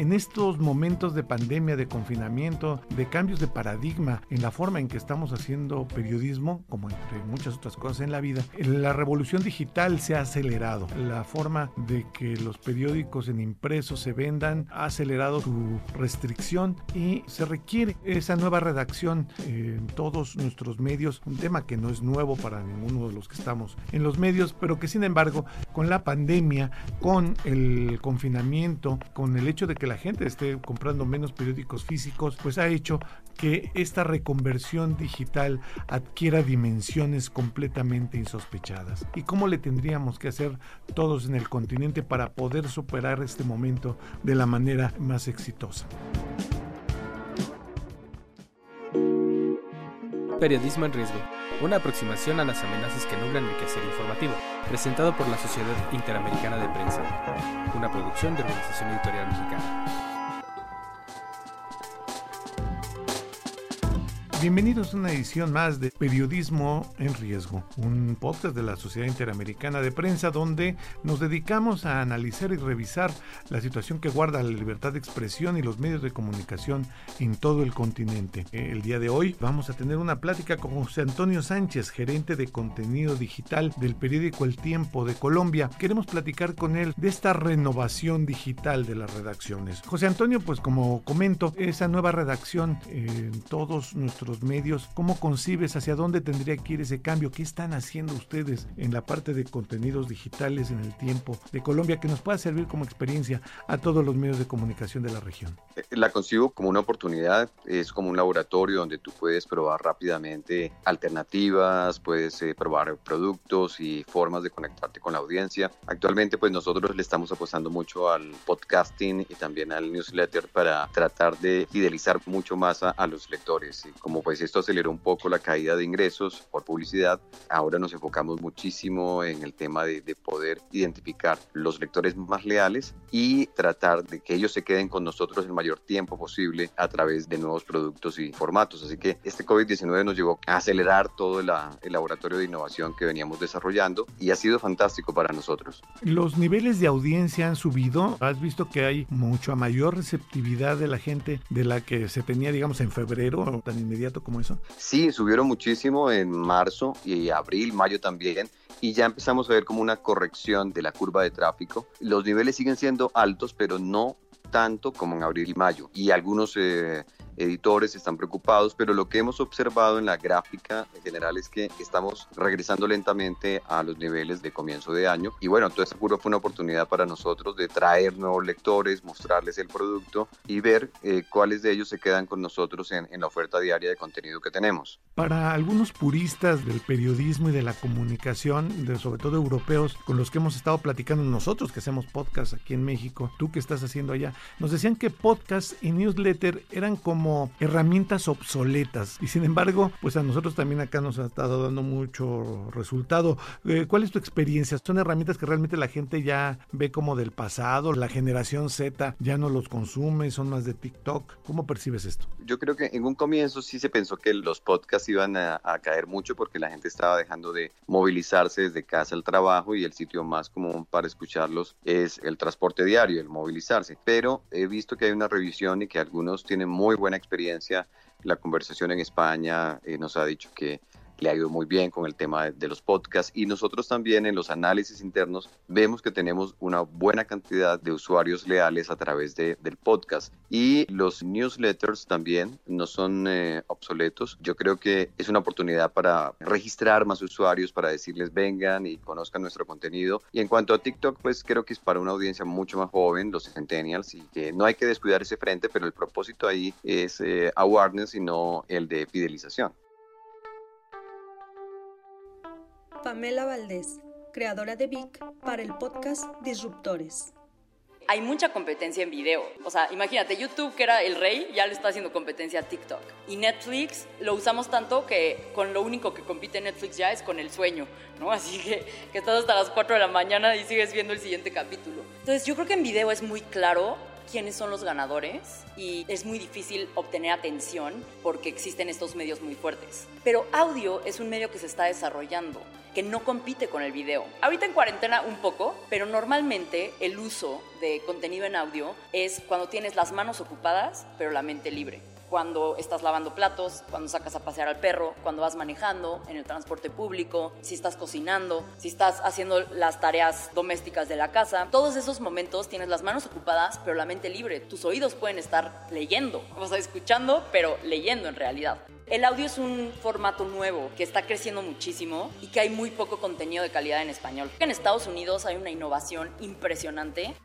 en estos momentos de pandemia, de confinamiento, de cambios de paradigma en la forma en que estamos haciendo periodismo, como entre muchas otras cosas en la vida, la revolución digital se ha acelerado. La forma de que los periódicos en impreso se vendan ha acelerado su restricción y se requiere esa nueva redacción en todos nuestros medios, un tema que no es nuevo para ninguno de los que estamos en los medios, pero que sin embargo con la pandemia, con el confinamiento, con el hecho de que la gente esté comprando menos periódicos físicos, pues ha hecho que esta reconversión digital adquiera dimensiones completamente insospechadas. ¿Y cómo le tendríamos que hacer todos en el continente para poder superar este momento de la manera más exitosa? Periodismo en riesgo. Una aproximación a las amenazas que nublan el quehacer informativo. Presentado por la Sociedad Interamericana de Prensa. Una producción de Organización Editorial Mexicana. Bienvenidos a una edición más de Periodismo en Riesgo, un podcast de la Sociedad Interamericana de Prensa donde nos dedicamos a analizar y revisar la situación que guarda la libertad de expresión y los medios de comunicación en todo el continente. El día de hoy vamos a tener una plática con José Antonio Sánchez, gerente de contenido digital del periódico El Tiempo de Colombia. Queremos platicar con él de esta renovación digital de las redacciones. José Antonio, pues como comento, esa nueva redacción en todos nuestros medios, ¿cómo concibes hacia dónde tendría que ir ese cambio? ¿Qué están haciendo ustedes en la parte de contenidos digitales en el tiempo de Colombia que nos pueda servir como experiencia a todos los medios de comunicación de la región? Eh, la concibo como una oportunidad, es como un laboratorio donde tú puedes probar rápidamente alternativas, puedes eh, probar productos y formas de conectarte con la audiencia. Actualmente pues nosotros le estamos apostando mucho al podcasting y también al newsletter para tratar de fidelizar mucho más a, a los lectores. Y como pues esto aceleró un poco la caída de ingresos por publicidad, ahora nos enfocamos muchísimo en el tema de, poder identificar los lectores más leales y tratar de que ellos se queden con nosotros el mayor tiempo posible a través de nuevos productos y formatos. Así que este COVID-19 nos llevó a acelerar todo el laboratorio de innovación que veníamos desarrollando y ha sido fantástico para nosotros. Los niveles de audiencia han subido. Has visto que hay mucha mayor receptividad de la gente de la que se tenía, digamos, en febrero tan inmediato como eso? Sí, subieron muchísimo en marzo y abril, mayo también y ya empezamos a ver como una corrección de la curva de tráfico. Los niveles siguen siendo altos, pero no tanto como en abril y mayo. Y algunos eh, editores están preocupados, pero lo que hemos observado en la gráfica en general es que estamos regresando lentamente a los niveles de comienzo de año. Y bueno, esta curva fue una oportunidad para nosotros de traer nuevos lectores, mostrarles el producto y ver eh, cuáles de ellos se quedan con nosotros en, en la oferta diaria de contenido que tenemos. Para algunos puristas del periodismo y de la comunicación, de, sobre todo europeos, con los que hemos estado platicando nosotros que hacemos podcast aquí en México, tú que estás haciendo allá, nos decían que podcast y newsletter eran como herramientas obsoletas. Y sin embargo, pues a nosotros también acá nos ha estado dando mucho resultado. Eh, ¿Cuál es tu experiencia? ¿Son herramientas que realmente la gente ya ve como del pasado? ¿La generación Z ya no los consume? ¿Son más de TikTok? ¿Cómo percibes esto? Yo creo que en un comienzo sí se pensó que los podcasts iban a, a caer mucho porque la gente estaba dejando de movilizarse desde casa al trabajo y el sitio más común para escucharlos es el transporte diario, el movilizarse. Pero he visto que hay una revisión y que algunos tienen muy buena experiencia. La conversación en España eh, nos ha dicho que le ha ido muy bien con el tema de, los podcasts y nosotros también en los análisis internos vemos que tenemos una buena cantidad de usuarios leales a través de, del podcast y los newsletters también no son eh, obsoletos. Yo creo que es una oportunidad para registrar más usuarios, para decirles vengan y conozcan nuestro contenido. Y en cuanto a TikTok, pues creo que es para una audiencia mucho más joven, los centennials, y que no hay que descuidar ese frente, pero el propósito ahí es eh, awareness y no el de fidelización. Pamela Valdés, creadora de VIC para el podcast Disruptores. Hay mucha competencia en video. O sea, imagínate, YouTube, que era el rey, ya le está haciendo competencia a TikTok. Y Netflix lo usamos tanto que con lo único que compite Netflix ya es con el sueño, ¿no? Así que, que estás hasta las 4 de la mañana y sigues viendo el siguiente capítulo. Entonces, yo creo que en video es muy claro quiénes son los ganadores y es muy difícil obtener atención porque existen estos medios muy fuertes. Pero audio es un medio que se está desarrollando que no compite con el video. Ahorita en cuarentena un poco, pero normalmente el uso de contenido en audio es cuando tienes las manos ocupadas, pero la mente libre cuando estás lavando platos, cuando sacas a pasear al perro, cuando vas manejando en el transporte público, si estás cocinando, si estás haciendo las tareas domésticas de la casa. Todos esos momentos tienes las manos ocupadas, pero la mente libre. Tus oídos pueden estar leyendo, o sea, escuchando, pero leyendo en realidad. El audio es un formato nuevo que está creciendo muchísimo y que hay muy poco contenido de calidad en español. En Estados Unidos hay una innovación impresionante.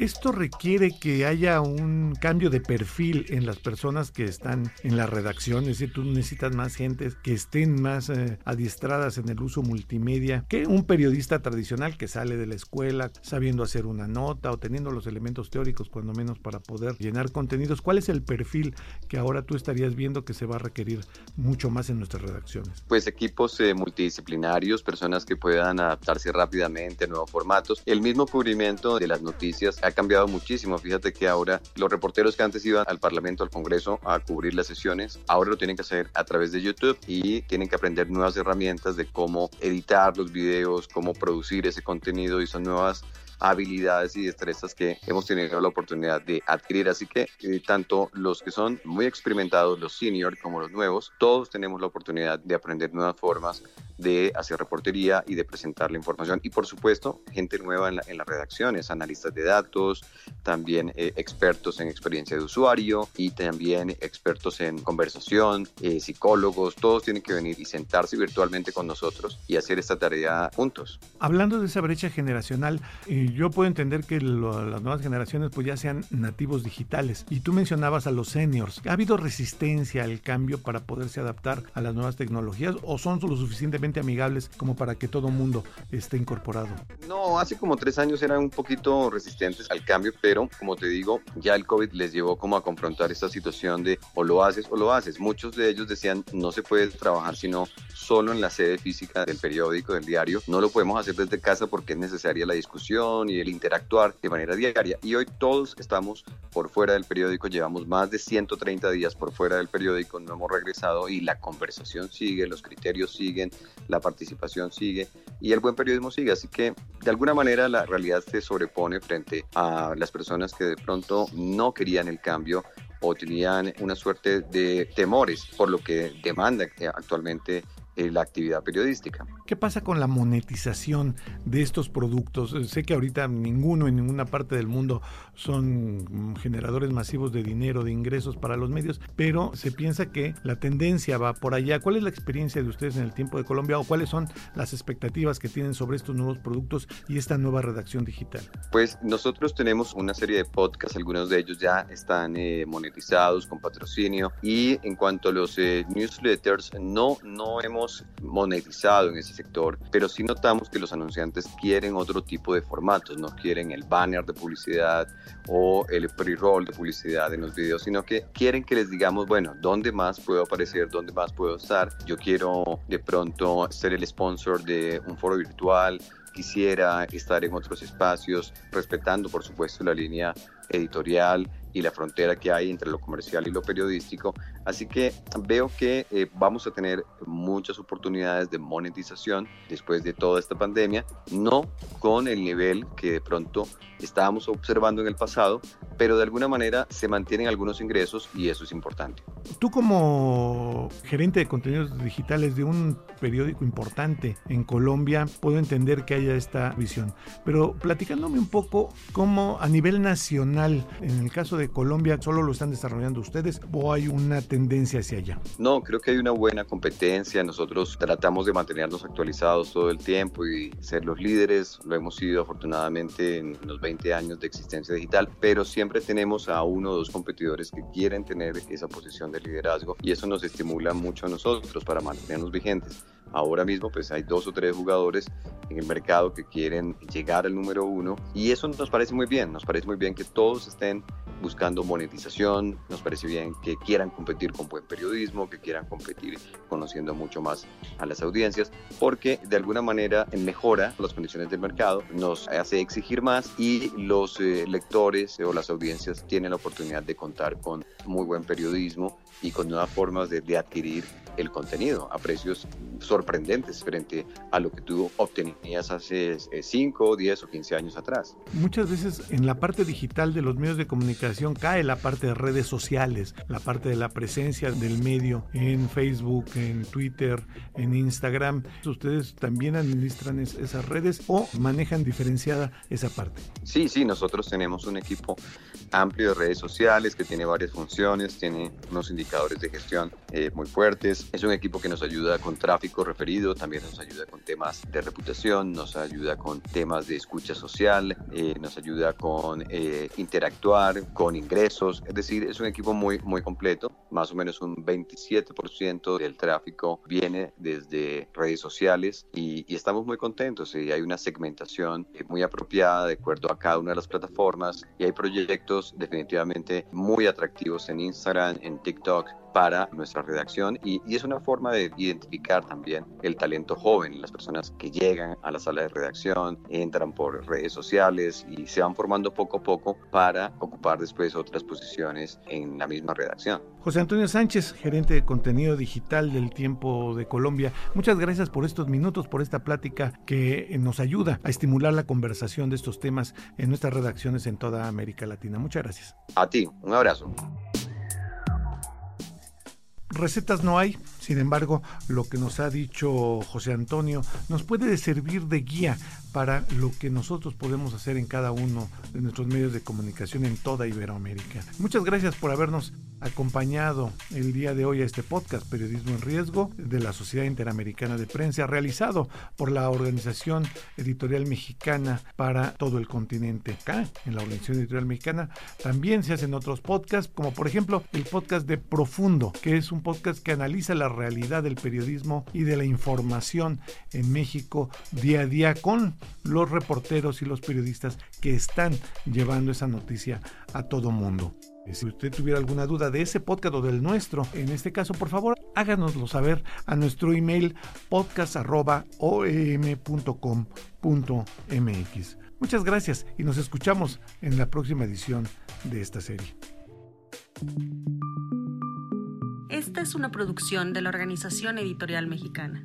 Esto requiere que haya un cambio de perfil en las personas que están en la redacción, es decir, tú necesitas más gente que estén más eh, adiestradas en el uso multimedia que un periodista tradicional que sale de la escuela sabiendo hacer una nota o teniendo los elementos teóricos cuando menos para poder llenar contenidos. ¿Cuál es el perfil que ahora tú estarías viendo que se va a requerir mucho más en nuestras redacciones? Pues equipos eh, multidisciplinarios, personas que puedan adaptarse rápidamente a nuevos formatos, el mismo cubrimiento de las noticias ha cambiado muchísimo. Fíjate que ahora los reporteros que antes iban al Parlamento, al Congreso a cubrir las sesiones, ahora lo tienen que hacer a través de YouTube y tienen que aprender nuevas herramientas de cómo editar los videos, cómo producir ese contenido y son nuevas habilidades y destrezas que hemos tenido la oportunidad de adquirir. Así que eh, tanto los que son muy experimentados, los senior, como los nuevos, todos tenemos la oportunidad de aprender nuevas formas de hacer reportería y de presentar la información. Y por supuesto, gente nueva en, las redacciones, analistas de datos, también eh, expertos en experiencia de usuario y también expertos en conversación, eh, psicólogos, todos tienen que venir y sentarse virtualmente con nosotros y hacer esta tarea juntos. Hablando de esa brecha generacional, eh, yo puedo entender que las nuevas generaciones pues ya sean nativos digitales. Y tú mencionabas a los seniors. ¿Ha habido resistencia al cambio para poderse adaptar a las nuevas tecnologías o son lo suficientemente amigables como para que todo mundo esté incorporado? No, hace como tres años eran un poquito resistentes al cambio, pero como te digo, ya el COVID les llevó como a confrontar esta situación de o lo haces o lo haces. Muchos de ellos decían no se puede trabajar sino solo en la sede física del periódico, del diario. No lo podemos hacer desde casa porque es necesaria la discusión y el interactuar de manera diaria. Y hoy todos estamos por fuera del periódico, llevamos más de 130 días por fuera del periódico, no hemos regresado y la conversación sigue, los criterios siguen, la participación sigue y el buen periodismo sigue. Así que de alguna manera la realidad se sobrepone frente a las personas que de pronto no querían el cambio o tenían una suerte de temores por lo que demanda actualmente eh, la actividad periodística. ¿Qué pasa con la monetización de estos productos? Eh, sé que ahorita ninguno en ninguna parte del mundo son generadores masivos de dinero, de ingresos para los medios, pero se piensa que la tendencia va por allá. ¿Cuál es la experiencia de ustedes en el tiempo de Colombia o cuáles son las expectativas que tienen sobre estos nuevos productos y esta nueva redacción digital? Pues nosotros tenemos una serie de podcasts, algunos de ellos ya están eh, monetizados con patrocinio y en cuanto a los newsletters, no, no hemos monetizado en ese sector, pero sí notamos que los anunciantes quieren otro tipo de formatos, no quieren el banner de publicidad o el pre-roll de publicidad en los videos, sino que quieren que les digamos, bueno, ¿dónde más puedo aparecer? ¿Dónde más puedo estar? Yo quiero de pronto ser el sponsor de un foro virtual, quisiera estar en otros espacios, respetando por supuesto la línea editorial y la frontera que hay entre lo comercial y lo periodístico. Así que veo que eh, vamos a tener muchas oportunidades de monetización después de toda esta pandemia, no con el nivel que de pronto estábamos observando en el pasado, pero de alguna manera se mantienen algunos ingresos y eso es importante. Tú como gerente de contenidos digitales de un periódico importante en Colombia, puedo entender que haya esta visión, pero platicándome un poco cómo a nivel nacional, en el caso de Colombia, solo lo están desarrollando ustedes o hay una tendencia hacia allá? No, creo que hay una buena competencia. Nosotros tratamos de mantenernos actualizados todo el tiempo y ser los líderes. Lo hemos sido afortunadamente en los 20 años de existencia digital, pero siempre tenemos a uno o dos competidores que quieren tener esa posición de liderazgo y eso nos estimula mucho a nosotros para mantenernos vigentes. Ahora mismo pues hay dos o tres jugadores en el mercado que quieren llegar al número uno y eso nos parece muy bien, nos parece muy bien que todos estén buscando monetización, nos parece bien que quieran competir con buen periodismo, que quieran competir conociendo mucho más a las audiencias, porque de alguna manera mejora las condiciones del mercado, nos hace exigir más y los eh, lectores o las audiencias tienen la oportunidad de contar con muy buen periodismo y con nuevas formas de, de adquirir el contenido a precios sorprendentes frente a lo que tú obtenías hace 5, 10 o 15 años atrás. Muchas veces en la parte digital de los medios de comunicación cae la parte de redes sociales, la parte de la presencia del medio en Facebook, en Twitter, en Instagram. ¿Ustedes también administran esas redes o manejan diferenciada esa parte? Sí, sí, nosotros tenemos un equipo amplio de redes sociales que tiene varias funciones, tiene unos indicadores de gestión eh, muy fuertes. Es un equipo que nos ayuda con tráfico referido, también nos ayuda con temas de reputación, nos ayuda con temas de escucha social, eh, nos ayuda con eh, interactuar, con ingresos. Es decir, es un equipo muy, muy completo. Más o menos un 27% del tráfico viene desde redes sociales y, y estamos muy contentos. Y hay una segmentación muy apropiada de acuerdo a cada una de las plataformas y hay proyectos definitivamente muy atractivos en Instagram, en TikTok, para nuestra redacción y, y, es una forma de identificar también el talento joven, las personas que llegan a la sala de redacción, entran por redes sociales y se van formando poco a poco para ocupar después otras posiciones en la misma redacción. José Antonio Sánchez, gerente de contenido digital del Tiempo de Colombia, muchas gracias por estos minutos, por esta plática que nos ayuda a estimular la conversación de estos temas en nuestras redacciones en toda América Latina. Muchas gracias. A ti, un abrazo. Recetas no hay, sin embargo, lo que nos ha dicho José Antonio nos puede servir de guía para lo que nosotros podemos hacer en cada uno de nuestros medios de comunicación en toda Iberoamérica. Muchas gracias por habernos acompañado el día de hoy a este podcast Periodismo en Riesgo de la Sociedad Interamericana de Prensa, realizado por la Organización Editorial Mexicana para todo el continente. Acá, en la Organización Editorial Mexicana, también se hacen otros podcasts, como por ejemplo el podcast de Profundo, que es un podcast que analiza la realidad del periodismo y de la información en México día a día con los reporteros y los periodistas que están llevando esa noticia a todo mundo. Si usted tuviera alguna duda de ese podcast o del nuestro, en este caso, por favor, háganoslo saber a nuestro email podcast.oem.com.mx. Muchas gracias y nos escuchamos en la próxima edición de esta serie. Esta es una producción de la Organización Editorial Mexicana.